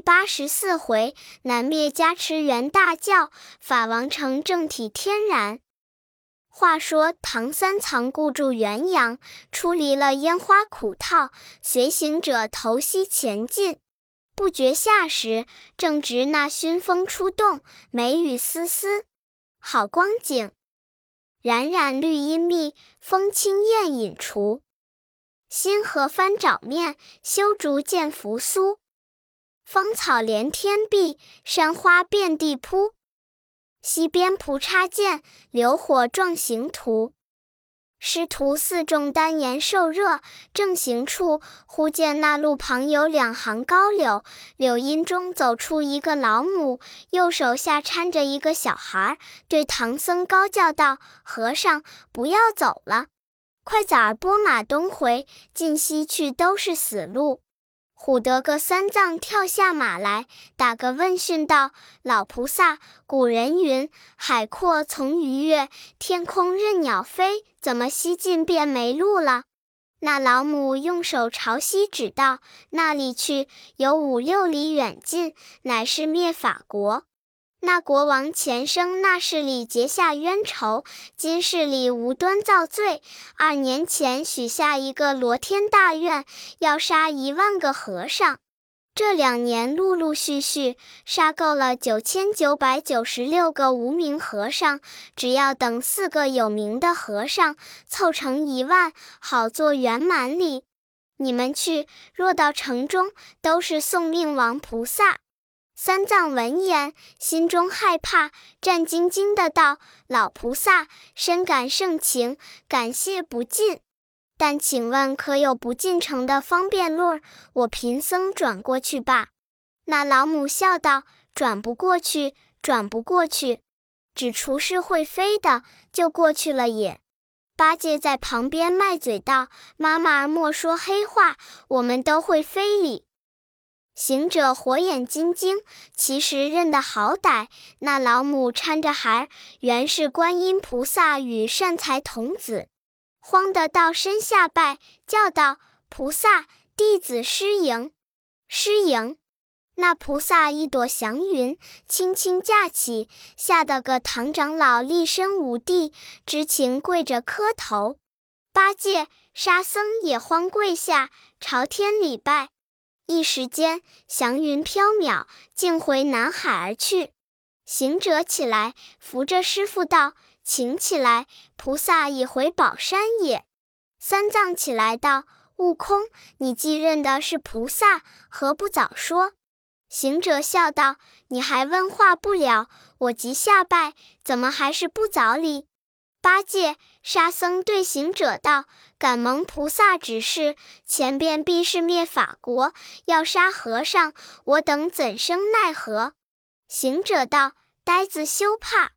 八十四回，南灭加持元大教，法王成正体天然。话说唐三藏固住元阳，出离了烟花苦套，随行者头西前进。不觉夏时，正值那熏风出动，梅雨丝丝，好光景。冉冉绿阴密，风清燕引除。新河翻沼面，修竹见扶苏。芳草连天碧，山花遍地铺。西边蒲插剑，流火撞行图。师徒四众丹颜受热，正行处，忽见那路旁有两行高柳，柳荫中走出一个老母，右手下搀着一个小孩，对唐僧高叫道：“和尚，不要走了，快早儿拨马东回，进西去都是死路。”唬得个三藏跳下马来，打个问讯道：“老菩萨，古人云，海阔从鱼跃，天空任鸟飞，怎么西进便没路了？”那老母用手朝西指道：“那里去，有五六里远近，乃是灭法国。”那国王前生那世里结下冤仇，今世里无端造罪。二年前许下一个罗天大愿，要杀一万个和尚。这两年陆陆续续杀够了九千九百九十六个无名和尚，只要等四个有名的和尚凑成一万，好做圆满礼。你们去，若到城中，都是送命王菩萨。三藏闻言，心中害怕，战兢兢的道：“老菩萨，深感盛情，感谢不尽。但请问，可有不进城的方便路？我贫僧转过去吧。”那老母笑道：“转不过去，转不过去，只除是会飞的，就过去了也。”八戒在旁边卖嘴道：“妈妈莫说黑话，我们都会飞哩。”行者火眼金睛，其实认得好歹。那老母搀着孩儿，原是观音菩萨与善财童子，慌得到身下拜，叫道：“菩萨，弟子失迎，失迎。”那菩萨一朵祥云，轻轻架起，吓得个唐长老立身无地，知情跪着磕头。八戒、沙僧也慌跪下，朝天礼拜。一时间，祥云飘渺，竟回南海而去。行者起来，扶着师傅道：“请起来，菩萨已回宝山也。”三藏起来道：“悟空，你既认的是菩萨，何不早说？”行者笑道：“你还问话不了，我即下拜，怎么还是不早礼？”八戒、沙僧对行者道：“敢蒙菩萨指示，前边必是灭法国，要杀和尚，我等怎生奈何？”行者道：“呆子休怕，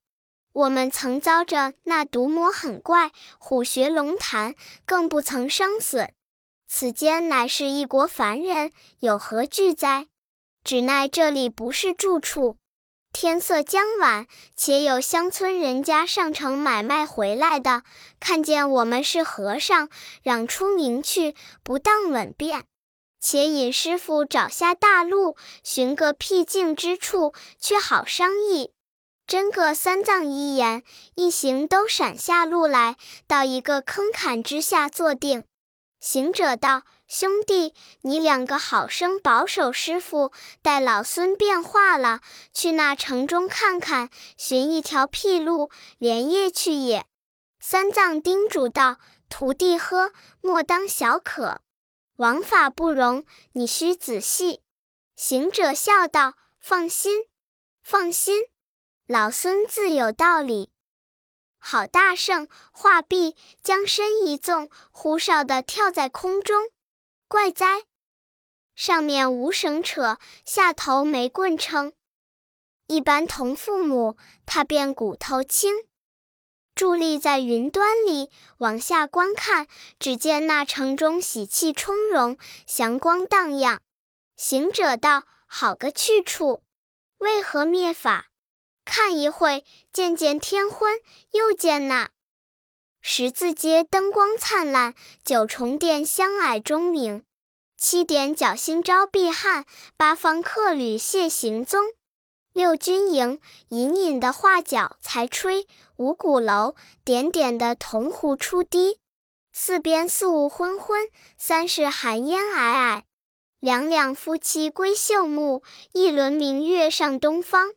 我们曾遭着那毒魔狠怪，虎穴龙潭，更不曾伤损。此间乃是一国凡人，有何惧哉？只奈这里不是住处。”天色将晚，且有乡村人家上城买卖回来的，看见我们是和尚，嚷出名去，不当稳便。且引师傅找下大路，寻个僻静之处，却好商议。真个三藏一言一行都闪下路来，到一个坑坎之下坐定。行者道。兄弟，你两个好生保守师傅，待老孙变化了，去那城中看看，寻一条僻路，连夜去也。三藏叮嘱道：“徒弟呵，莫当小可，王法不容，你须仔细。”行者笑道：“放心，放心，老孙自有道理。”好大圣，话毕，将身一纵，呼哨的跳在空中。怪哉！上面无绳扯，下头没棍撑。一般同父母，他便骨头轻。伫立在云端里，往下观看，只见那城中喜气充融，祥光荡漾。行者道：“好个去处！为何灭法？看一会，见见天昏，又见那。”十字街灯光灿烂，九重殿香霭钟鸣。七点侥幸招碧汉，八方客旅谢行踪。六军营，隐隐的画角才吹；五鼓楼，点点的铜壶出滴。四边素雾昏昏，三是寒烟霭霭。两两夫妻归绣幕，一轮明月上东方。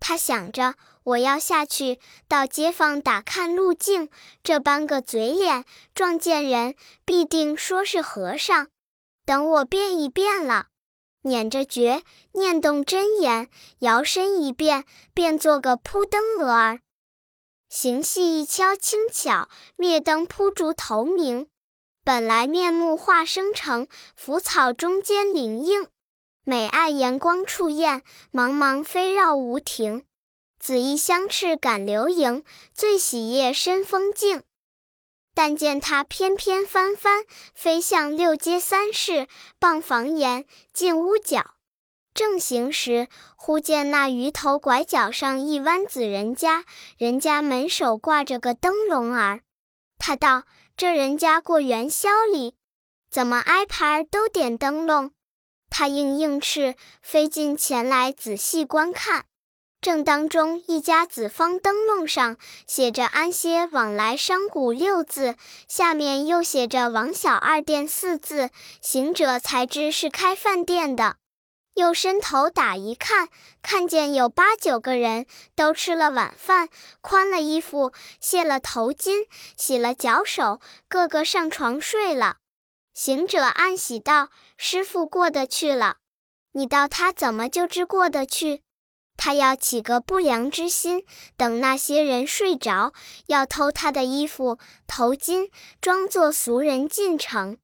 他想着，我要下去到街坊打看路径，这般个嘴脸，撞见人必定说是和尚。等我变一变了，捻着诀，念动真言，摇身一变，变做个扑灯蛾儿。行戏一敲轻巧，灭灯扑烛头明。本来面目化生成，浮草中间灵应。美爱阳光处艳，茫茫飞绕无停。紫衣香翅赶流萤，醉喜夜深风静。但见他翩翩翻翻，飞向六街三市，傍房檐，进屋角。正行时，忽见那鱼头拐角上一湾子人家，人家门首挂着个灯笼儿。他道：“这人家过元宵里，怎么挨排都点灯笼？”他应应翅，飞进前来仔细观看。正当中一家紫方灯笼上写着“安歇往来商贾”六字，下面又写着“王小二店”四字，行者才知是开饭店的。又伸头打一看，看见有八九个人都吃了晚饭，宽了衣服，卸了头巾，洗了脚手，个个上床睡了。行者暗喜道：“师傅过得去了，你道他怎么就知过得去？”他要起个不良之心，等那些人睡着，要偷他的衣服、头巾，装作俗人进城。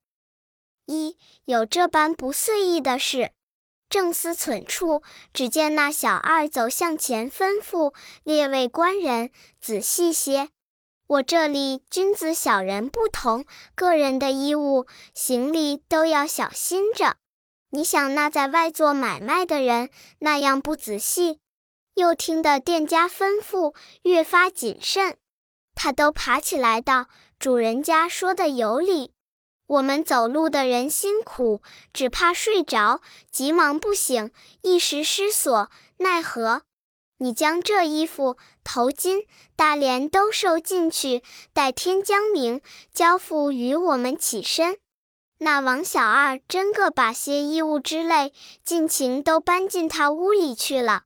一有这般不遂意的事，正思忖处，只见那小二走向前，吩咐列位官人仔细些。我这里君子小人不同，个人的衣物、行李都要小心着。你想那在外做买卖的人那样不仔细？又听得店家吩咐，越发谨慎。他都爬起来道：“主人家说的有理，我们走路的人辛苦，只怕睡着，急忙不醒，一时失所，奈何？你将这衣服、头巾、大帘都收进去，待天将明，交付与我们起身。”那王小二真个把些衣物之类，尽情都搬进他屋里去了。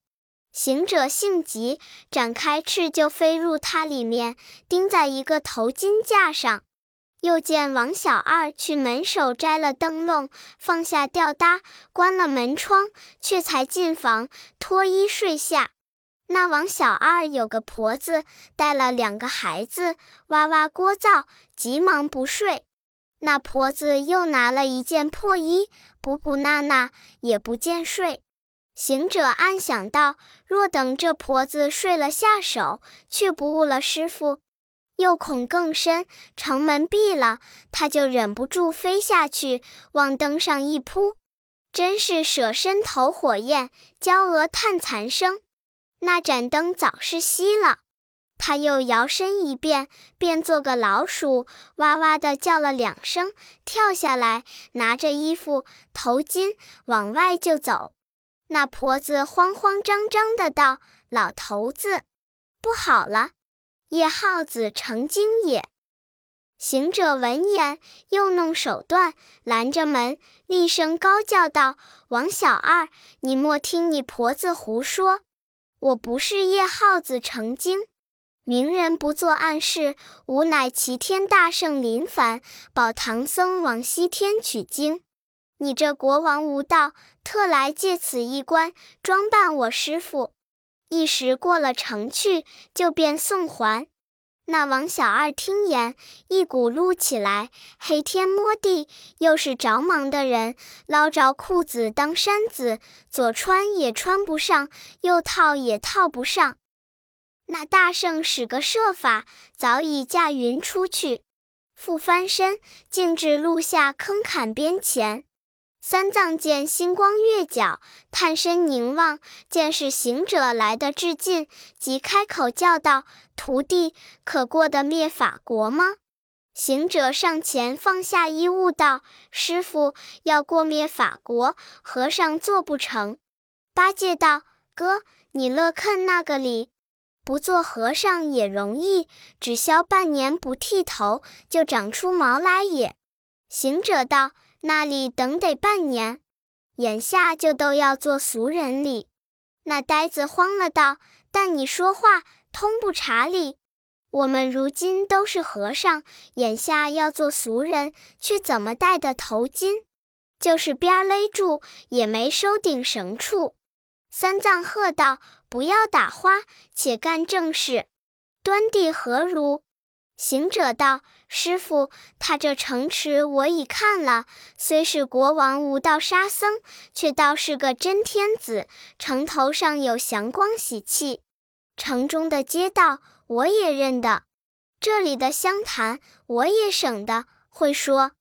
行者性急，展开翅就飞入它里面，钉在一个头巾架上。又见王小二去门首摘了灯笼，放下吊搭，关了门窗，却才进房脱衣睡下。那王小二有个婆子，带了两个孩子，哇哇聒噪，急忙不睡。那婆子又拿了一件破衣，补补纳纳，也不见睡。行者暗想道：“若等这婆子睡了下手，却不误了师傅，又恐更深，城门闭了，他就忍不住飞下去，往灯上一扑，真是舍身投火焰，焦蛾叹残生。那盏灯早是熄了。他又摇身一变，变做个老鼠，哇哇的叫了两声，跳下来，拿着衣服、头巾往外就走。”那婆子慌慌张张的道：“老头子，不好了，叶耗子成精也！”行者闻言，又弄手段拦着门，厉声高叫道：“王小二，你莫听你婆子胡说，我不是叶耗子成精，明人不做暗事，吾乃齐天大圣临凡，保唐僧往西天取经。”你这国王无道，特来借此一关，装扮我师傅。一时过了城去，就便送还。那王小二听言，一股撸起来，黑天摸地，又是着忙的人，捞着裤子当衫子，左穿也穿不上，右套也套不上。那大圣使个设法，早已驾云出去，复翻身，径至路下坑坎边前。三藏见星光月角，探身凝望，见是行者来的至近，即开口叫道：“徒弟，可过得灭法国吗？”行者上前放下衣物道：“师傅要过灭法国，和尚做不成。”八戒道：“哥，你乐看那个里？不做和尚也容易，只消半年不剃头，就长出毛来也。”行者道：“那里等得半年，眼下就都要做俗人哩。”那呆子慌了道：“但你说话通不查理？我们如今都是和尚，眼下要做俗人，却怎么戴的头巾？就是边勒住，也没收顶绳处。”三藏喝道：“不要打花，且干正事。端地何如？”行者道：“师傅，他这城池我已看了，虽是国王无道沙僧，却倒是个真天子。城头上有祥光喜气，城中的街道我也认得，这里的湘潭我也省得会说。”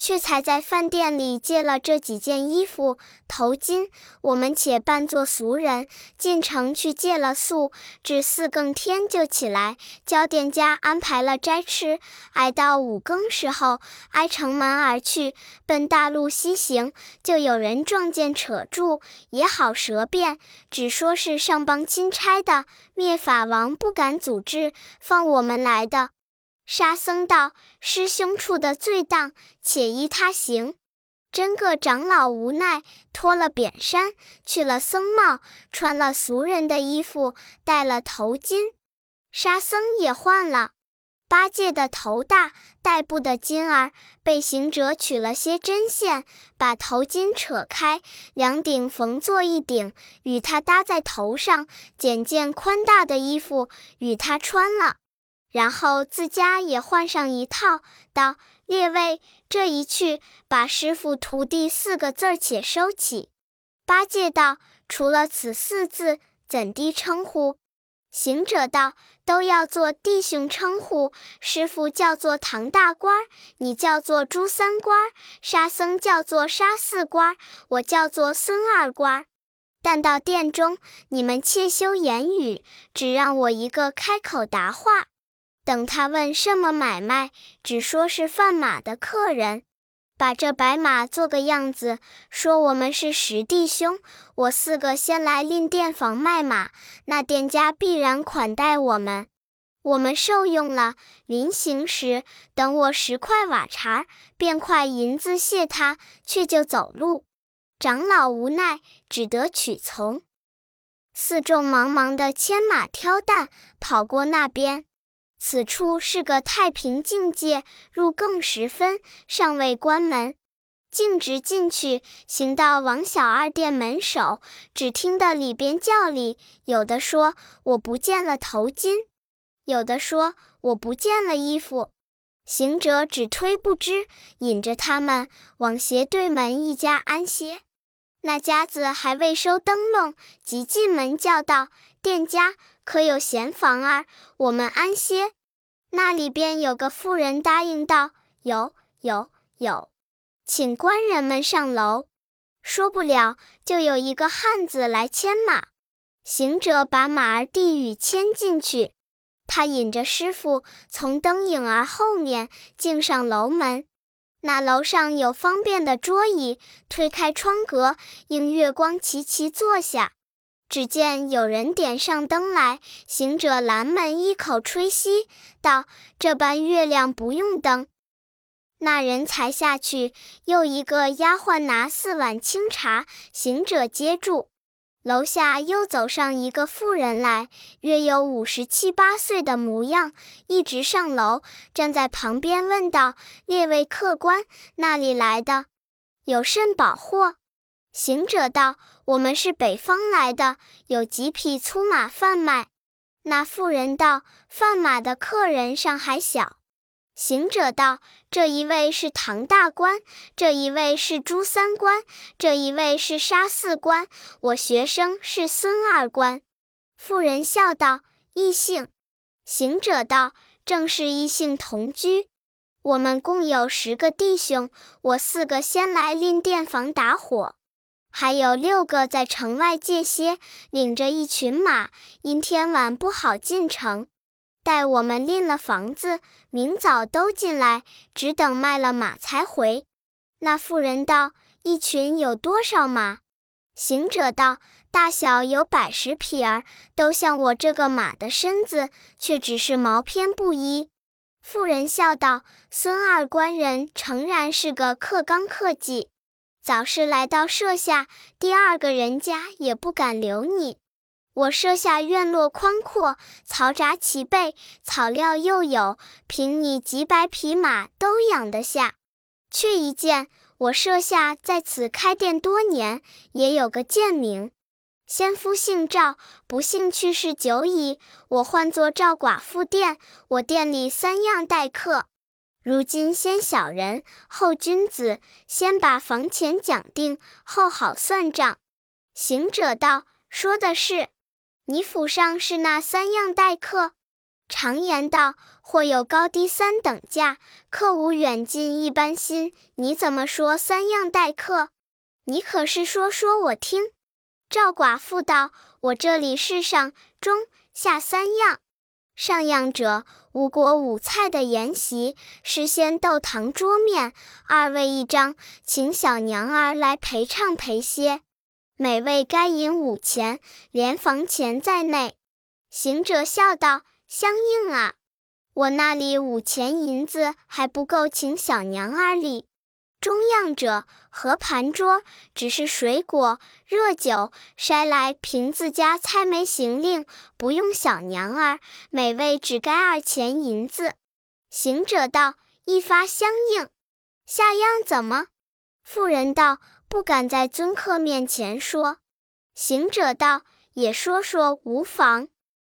却才在饭店里借了这几件衣服、头巾，我们且扮作俗人进城去借了宿，至四更天就起来，教店家安排了斋吃。挨到五更时候，挨城门而去，奔大路西行，就有人撞见扯住，也好舌辩，只说是上邦钦差的，灭法王不敢阻止，放我们来的。沙僧道：“师兄处的最当，且依他行。”真个长老无奈，脱了扁衫，去了僧帽，穿了俗人的衣服，戴了头巾。沙僧也换了八戒的头大，戴布的巾儿，被行者取了些针线，把头巾扯开，两顶缝做一顶，与他搭在头上，捡件宽大的衣服与他穿了。然后自家也换上一套，道：“列位，这一去，把师傅徒弟四个字儿且收起。”八戒道：“除了此四字，怎地称呼？”行者道：“都要做弟兄称呼。师傅叫做唐大官，你叫做朱三官，沙僧叫做沙四官，我叫做孙二官。但到殿中，你们切休言语，只让我一个开口答话。”等他问什么买卖，只说是贩马的客人，把这白马做个样子，说我们是十弟兄，我四个先来另店房卖马，那店家必然款待我们，我们受用了。临行时，等我十块瓦茶，便块银子谢他，却就走路。长老无奈，只得取从。四众忙忙的牵马挑担，跑过那边。此处是个太平境界，入更时分，尚未关门，径直进去，行到王小二店门首，只听得里边叫里，有的说我不见了头巾，有的说我不见了衣服。行者只推不知，引着他们往斜对门一家安歇。那家子还未收灯笼，即进门叫道：“店家。”可有闲房儿，我们安歇。那里边有个妇人答应道：“有有有，请官人们上楼。”说不了，就有一个汉子来牵马。行者把马儿递与牵进去，他引着师傅从灯影儿后面径上楼门。那楼上有方便的桌椅，推开窗格，映月光，齐齐坐下。只见有人点上灯来，行者拦门一口吹息，道：“这般月亮不用灯。”那人才下去，又一个丫鬟拿四碗清茶，行者接住。楼下又走上一个妇人来，约有五十七八岁的模样，一直上楼，站在旁边问道：“列位客官，那里来的？有甚宝货？”行者道：“我们是北方来的，有几匹粗马贩卖。”那妇人道：“贩马的客人尚还小。”行者道：“这一位是唐大官，这一位是朱三官，这一位是沙四官，我学生是孙二官。”妇人笑道：“异姓。”行者道：“正是异姓同居。我们共有十个弟兄，我四个先来令店房打火。”还有六个在城外借歇，领着一群马，因天晚不好进城。待我们赁了房子，明早都进来，只等卖了马才回。”那妇人道：“一群有多少马？”行者道：“大小有百十匹儿，都像我这个马的身子，却只是毛偏不一。”妇人笑道：“孙二官人诚然是个克刚克己，早是来到舍下，第二个人家也不敢留你。我舍下院落宽阔，草杂齐备，草料又有，凭你几百匹马都养得下。”却一见我舍下在此开店多年，也有个贱名。先夫姓赵，不幸去世久矣。我唤作赵寡妇店。我店里三样待客。如今先小人后君子，先把房钱讲定，后好算账。行者道：“说的是，你府上是那三样待客？”常言道：“或有高低三等价，客无远近一般心。”你怎么说三样待客？你可是说说我听。赵寡妇道：“我这里是上中下三样。上样者，五国五菜的筵席，是先豆糖桌面，二位一张，请小娘儿来陪唱陪歇，每位该银五钱，连房钱在内。”行者笑道。相应啊！我那里五钱银子还不够请小娘儿礼。中样者和盘桌，只是水果、热酒筛来瓶子家猜枚行令，不用小娘儿，每位只该二钱银子。行者道：“一发相应。”下样怎么？妇人道：“不敢在尊客面前说。”行者道：“也说说无妨。”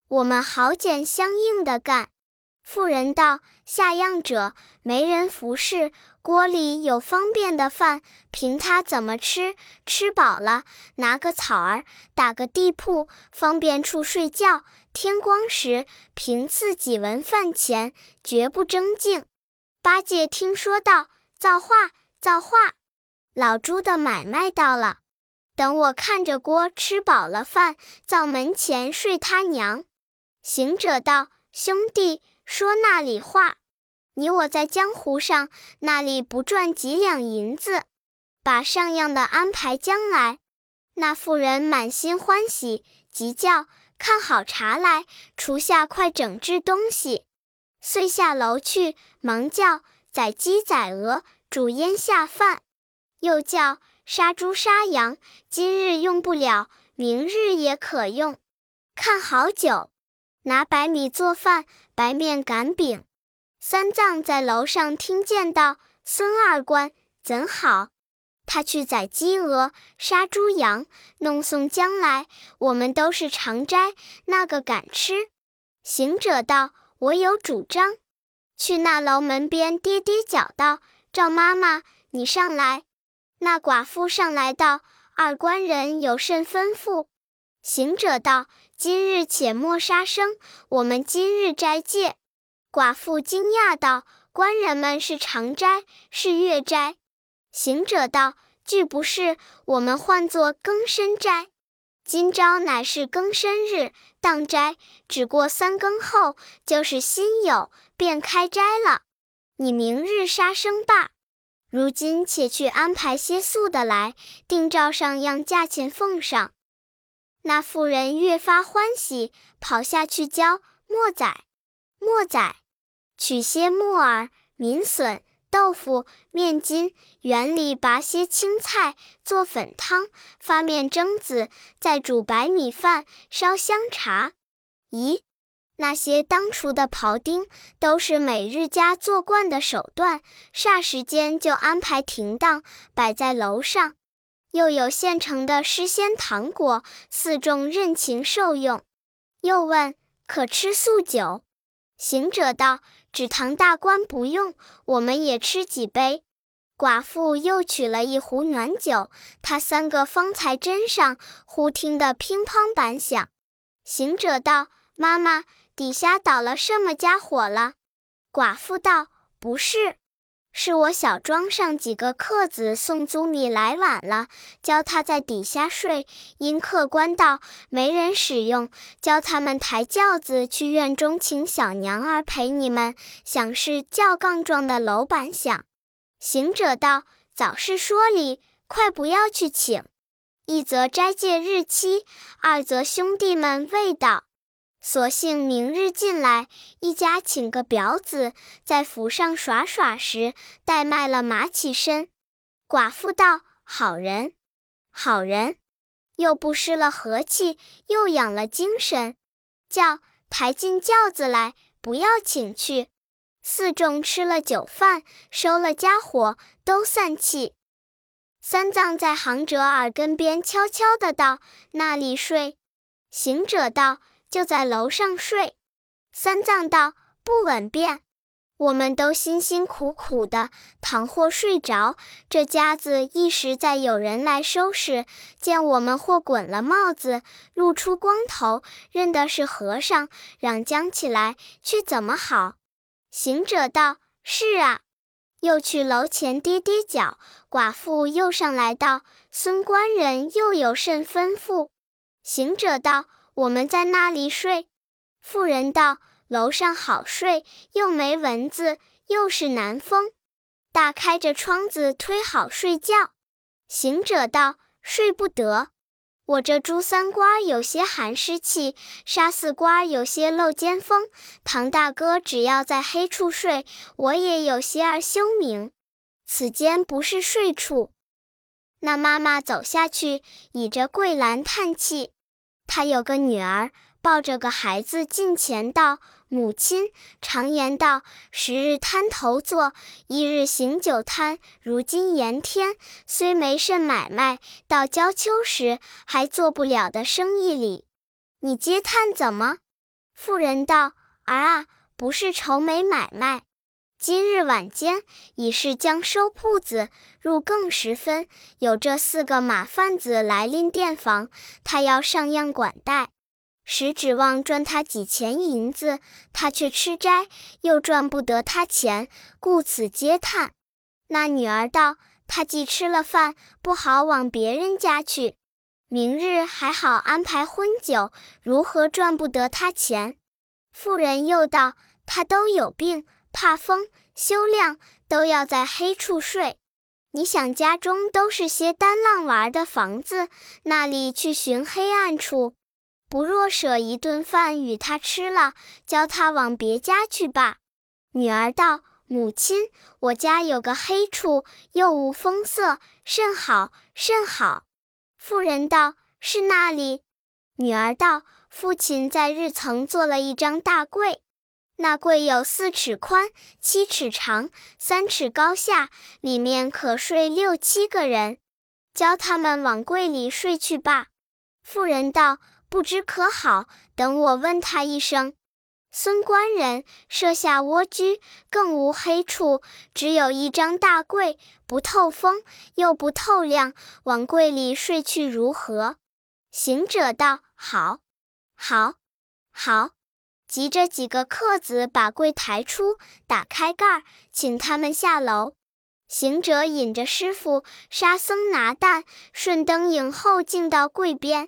我们好捡相应的干。妇人道：“下样者没人服侍，锅里有方便的饭，凭他怎么吃。吃饱了，拿个草儿，打个地铺，方便处睡觉。天光时，凭自己闻饭钱，绝不争竞。”八戒听说道：“造化，造化！老猪的买卖到了。等我看着锅吃饱了饭，灶门前睡他娘。”行者道：“兄弟，说那里话？你我在江湖上，那里不赚几两银子？把上样的安排将来。”那妇人满心欢喜，急叫看好茶来，厨下快整治东西。遂下楼去，忙叫宰鸡宰鹅，煮腌下饭，又叫杀猪杀羊。今日用不了，明日也可用。看好酒。拿白米做饭，白面擀饼。三藏在楼上听见道：“孙二官怎好？他去宰鸡鹅，杀猪羊，弄送将来，我们都是常斋，那个敢吃？”行者道：“我有主张。”去那楼门边跌跌脚道：“赵妈妈，你上来。”那寡妇上来道：“二官人有甚吩咐？”行者道。今日且莫杀生，我们今日斋戒。寡妇惊讶道：“官人们是常斋，是月斋。”行者道：“俱不是，我们唤作更深斋。今朝乃是更深日，当斋，只过三更后，就是新酉，便开斋了。你明日杀生罢。如今且去安排些素的来，定照上样价钱奉上。”那妇人越发欢喜，跑下去教墨仔，墨仔，取些木耳、民笋、豆腐、面筋，园里拔些青菜，做粉汤，发面蒸子，再煮白米饭，烧香茶。咦，那些当初的庖丁，都是每日家做惯的手段，霎时间就安排停当，摆在楼上。又有现成的诗仙糖果，四众任情受用。又问可吃素酒，行者道：“只唐大官不用，我们也吃几杯。”寡妇又取了一壶暖酒，他三个方才斟上，忽听得乒乓板响。行者道：“妈妈，底下倒了什么家伙了？”寡妇道：“不是，是我小庄上几个客子送租米来晚了，教他在底下睡。因客官道，没人使用，教他们抬轿子去院中请小娘儿陪你们。想是轿杠状的楼板响。行者道：“早是说理，快不要去请。一则斋戒日期，二则兄弟们未到。”索性明日进来，一家请个表子，在府上耍耍时，带卖了马起身。寡妇道：“好人，好人，又不失了和气，又养了精神。叫抬进轿子来，不要请去。”四众吃了酒饭，收了家伙，都散气。三藏在行者耳根边悄悄的道：“那里睡？”行者道。就在楼上睡，三藏道：“不稳便，我们都辛辛苦苦的，倘或睡着，这家子一时再有人来收拾，见我们或滚了帽子，露出光头，认得是和尚，嚷将起来，去怎么好？”行者道：“是啊。”又去楼前跌跌脚，寡妇又上来道：“孙官人又有甚吩咐？”行者道。我们在那里睡？妇人道：“楼上好睡，又没蚊子，又是南风，大开着窗子忒好睡觉。”行者道：“睡不得，我这朱三瓜有些寒湿气，沙四瓜有些漏尖风。唐大哥只要在黑处睡，我也有些儿休明。此间不是睡处。”那妈妈走下去，倚着桂兰叹气。他有个女儿，抱着个孩子近前道：“母亲常言道，十日摊头坐，一日行酒摊。如今炎天，虽没甚买卖，到交秋时还做不了的生意里，你嗟叹怎么？”妇人道：“儿啊，不是愁没买卖。”今日晚间已是将收铺子，入更时分，有这四个马贩子来拎店房，他要上样管待，实指望赚他几钱银子，他却吃斋，又赚不得他钱，故此嗟叹。那女儿道：“他既吃了饭，不好往别人家去，明日还好安排婚酒，如何赚不得他钱？”妇人又道：“他都有病。”怕风，休亮都要在黑处睡。你想家中都是些单浪玩的房子，那里去寻黑暗处？不若舍一顿饭与他吃了，教他往别家去吧。女儿道：“母亲，我家有个黑处，又无风色，甚好，甚好。”妇人道：“是那里？”女儿道：“父亲在日曾做了一张大柜。”那柜有四尺宽，七尺长，三尺高下，里面可睡六七个人。教他们往柜里睡去吧。妇人道：“不知可好？等我问他一声。”孙官人设下蜗居，更无黑处，只有一张大柜，不透风，又不透亮，往柜里睡去如何？行者道：“好，好，好。”急着几个客子把柜抬出，打开盖儿，请他们下楼。行者引着师傅、沙僧拿担，顺灯影后进到柜边。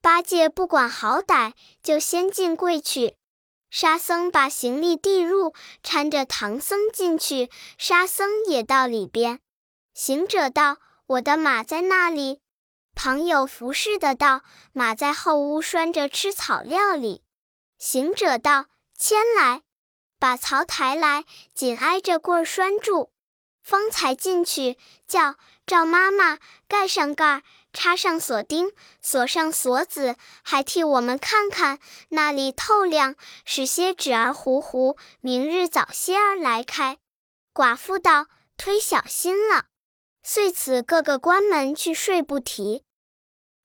八戒不管好歹，就先进柜去。沙僧把行李递入，搀着唐僧进去。沙僧也到里边。行者道：“我的马在那里？”旁有服侍的道：“马在后屋拴着吃草料里。”行者道：“牵来，把槽抬来，紧挨着棍儿拴住，方才进去。叫赵妈妈盖上盖儿，插上锁钉，锁上锁子，还替我们看看那里透亮，使些纸儿糊糊，明日早些儿来开。”寡妇道：“忒小心了。”遂此各个关门去睡不提。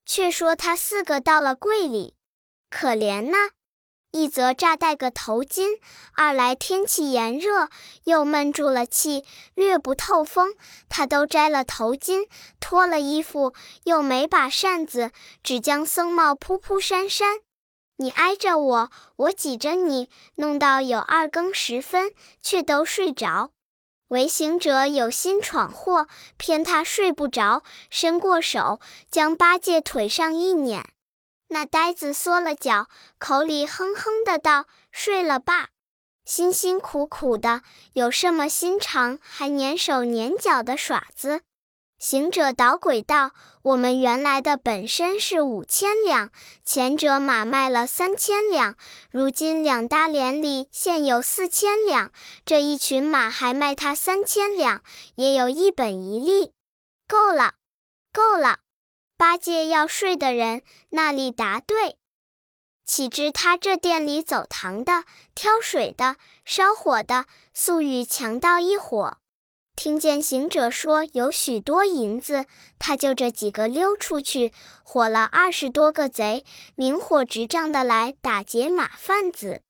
却说他四个到了柜里，可怜呐。一则炸戴个头巾，二来天气炎热，又闷住了气，略不透风。他都摘了头巾，脱了衣服，又没把扇子，只将僧帽铺铺扇扇。你挨着我，我挤着你，弄到有二更时分，却都睡着。唯行者有心闯祸，骗他睡不着，伸过手将八戒腿上一捻。那呆子缩了脚，口里哼哼的道：“睡了吧，辛辛苦苦的，有什么心肠还粘手粘脚的耍子？”行者捣鬼道：“我们原来的本身是五千两，前者马卖了三千两，如今两大连里现有四千两，这一群马还卖他三千两，也有一本一利，够了，够了。”八戒要睡的人那里答对，岂知他这店里走堂的、挑水的、烧火的，素与强盗一伙。听见行者说有许多银子，他就这几个溜出去，火了二十多个贼，明火执仗的来打劫马贩子，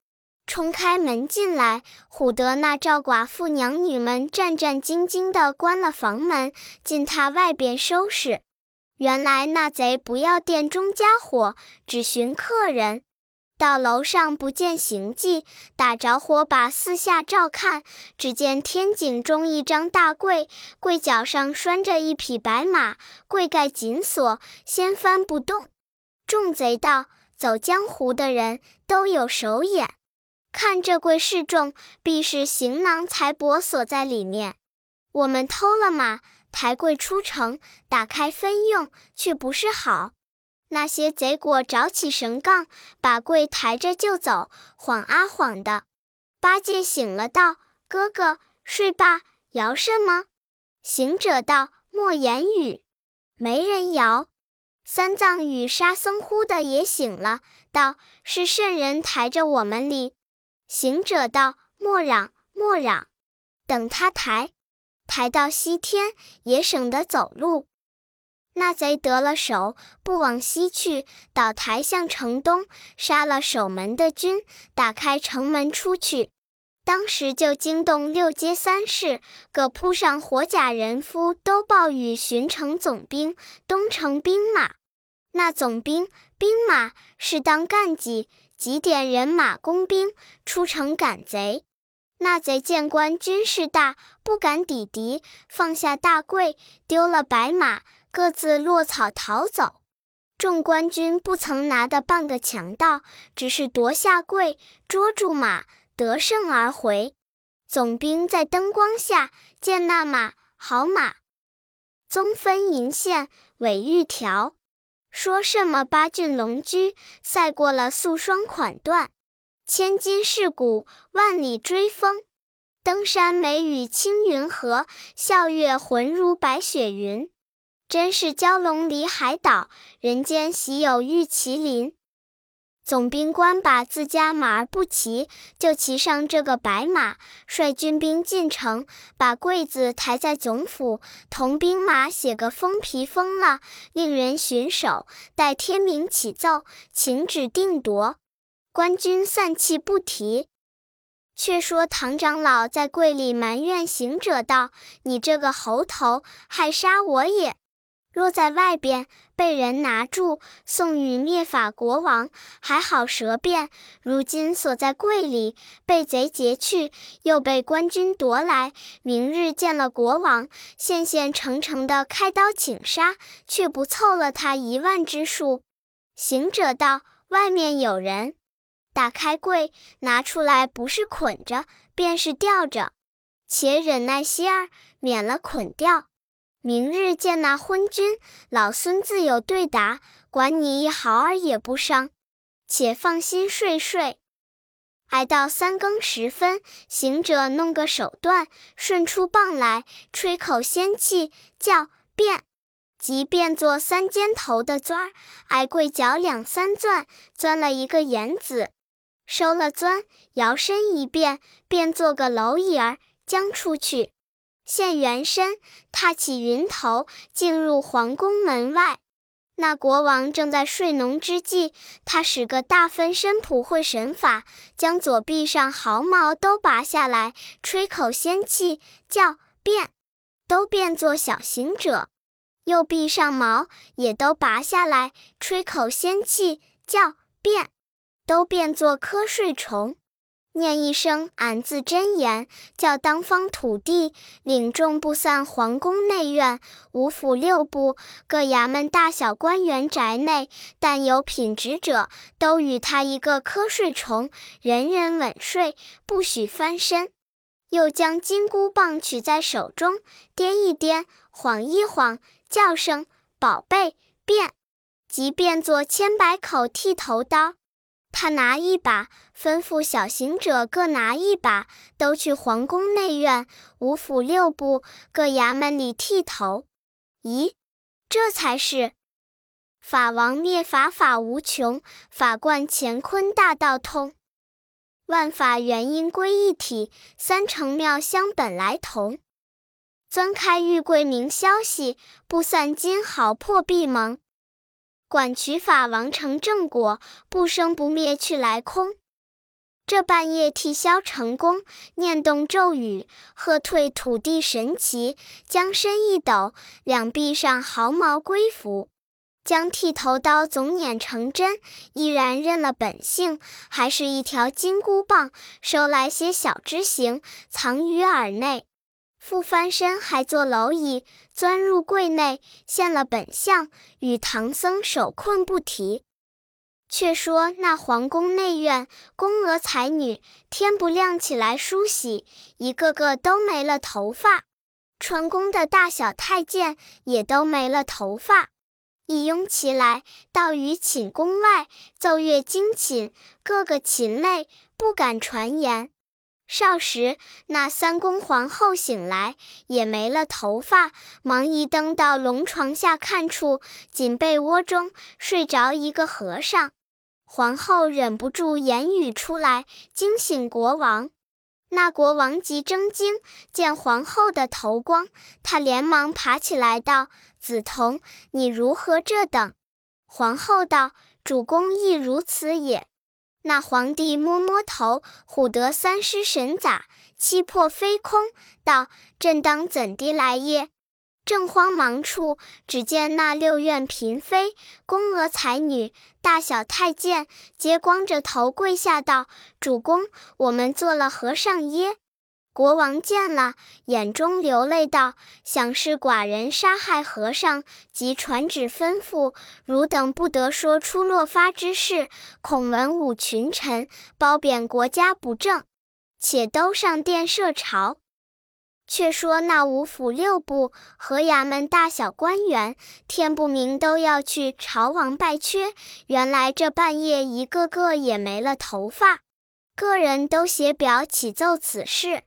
冲开门进来，唬得那赵寡妇娘女们战战兢兢的关了房门，进他外边收拾。原来那贼不要店中家伙，只寻客人。到楼上不见行迹，打着火把四下照看，只见天井中一张大柜，柜脚上拴着一匹白马，柜盖紧锁，掀翻不动。众贼道：“走江湖的人都有手眼，看这柜示众，必是行囊财帛锁在里面。我们偷了马，抬柜出城，打开分用，却不是好。”那些贼果找起绳杠，把柜抬着就走，晃啊晃的。八戒醒了，道：“哥哥，睡吧，摇什么？”行者道：“莫言语，没人摇。”三藏与沙僧忽的也醒了，道：“是圣人抬着我们哩。”行者道：“莫嚷，莫嚷，等他抬，抬到西天，也省得走路。”那贼得了手，不往西去，倒台向城东，杀了守门的军，打开城门出去。当时就惊动六街三市，各铺上火甲人夫，都报与巡城总兵、东城兵马。那总兵、兵马是当干绩，几点人马工兵出城赶贼。那贼见官军势大，不敢抵敌，放下大柜，丢了白马。各自落草逃走，众官军不曾拿的半个强盗，只是夺下柜，捉住马，得胜而回。总兵在灯光下见那马，好马，棕分银线，尾玉条，说什么八骏龙驹，赛过了素双款缎，千金饰骨，万里追风，登山美与青云合，笑月浑如白雪云。真是蛟龙离海岛，人间喜有玉麒麟。总兵官把自家马儿不骑，就骑上这个白马，率军兵进城，把柜子抬在总府，同兵马写个封皮封了，令人巡守，待天明起奏，请旨定夺。官军散气不提。却说唐长老在柜里埋怨行者道：“你这个猴头，害杀我也！”若在外边被人拿住，送与灭法国王，还好舌辩；如今锁在柜里，被贼劫去，又被官军夺来，明日见了国王，现现成成的开刀请杀，却不凑了他一万之数。行者道：“外面有人，打开柜，拿出来，不是捆着，便是吊着，且忍耐些儿，免了捆吊。”明日见那昏君，老孙自有对答，管你一毫儿也不伤。且放心睡睡。挨到三更时分，行者弄个手段，顺出棒来，吹口仙气，叫变，即变作三尖头的钻儿，挨柜脚两三钻，钻了一个眼子，收了钻，摇身一变，变做个蝼蚁儿，将出去。现原身，踏起云头，进入皇宫门外。那国王正在睡浓之际，他使个大分身普会神法，将左臂上毫毛都拔下来，吹口仙气，叫变，都变作小行者；右臂上毛也都拔下来，吹口仙气，叫变，都变作瞌睡虫。念一声“俺”字真言，叫当方土地领众布散皇宫内院、五府六部各衙门大小官员宅内，但有品职者，都与他一个瞌睡虫，人人稳睡，不许翻身。又将金箍棒取在手中，掂一掂，晃一晃，叫声“宝贝变”，即变作千百口剃头刀。他拿一把，吩咐小行者各拿一把，都去皇宫内院、五府六部各衙门里剃头。咦，这才是法王灭法，法无穷；法贯乾坤，大道通。万法元因归一体，三乘妙相本来同。钻开玉柜明消息，不散金毫破壁蒙。管取法王成正果，不生不灭去来空。这半夜剃削成功，念动咒语，喝退土地神奇，将身一抖，两臂上毫毛归服，将剃头刀总捻成针，依然认了本性，还是一条金箍棒，收来些小枝形，藏于耳内。复翻身，还坐蝼蚁，钻入柜内，现了本相，与唐僧手困不提。却说那皇宫内院，宫娥才女，天不亮起来梳洗，一个个都没了头发；穿宫的大小太监也都没了头发，一拥起来，到于寝宫外，奏乐惊寝，个个禽类不敢传言。少时，那三宫皇后醒来，也没了头发，忙一登到龙床下看处，锦被窝中睡着一个和尚。皇后忍不住言语出来，惊醒国王。那国王急睁睛，见皇后的头光，他连忙爬起来道：“梓潼，你如何这等？”皇后道：“主公亦如此也。”那皇帝摸摸头，唬得三尸神咋，七魄飞空，道：“朕当怎的来也？”正慌忙处，只见那六院嫔妃、宫娥才女、大小太监，皆光着头跪下道：“主公，我们做了和尚耶？”国王见了，眼中流泪道：“想是寡人杀害和尚，即传旨吩咐，汝等不得说出落发之事，恐文武群臣褒贬国家不正，且都上殿设朝。”却说那五府六部和衙门大小官员，天不明都要去朝王拜缺，原来这半夜一个个也没了头发，个人都写表启奏此事。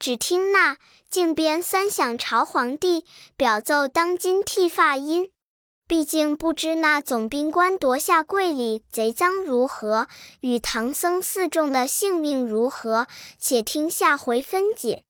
只听那靖边三响朝皇帝，表奏当今剃发因。毕竟不知那总兵官夺下桂里贼赃如何，与唐僧四众的性命如何？且听下回分解。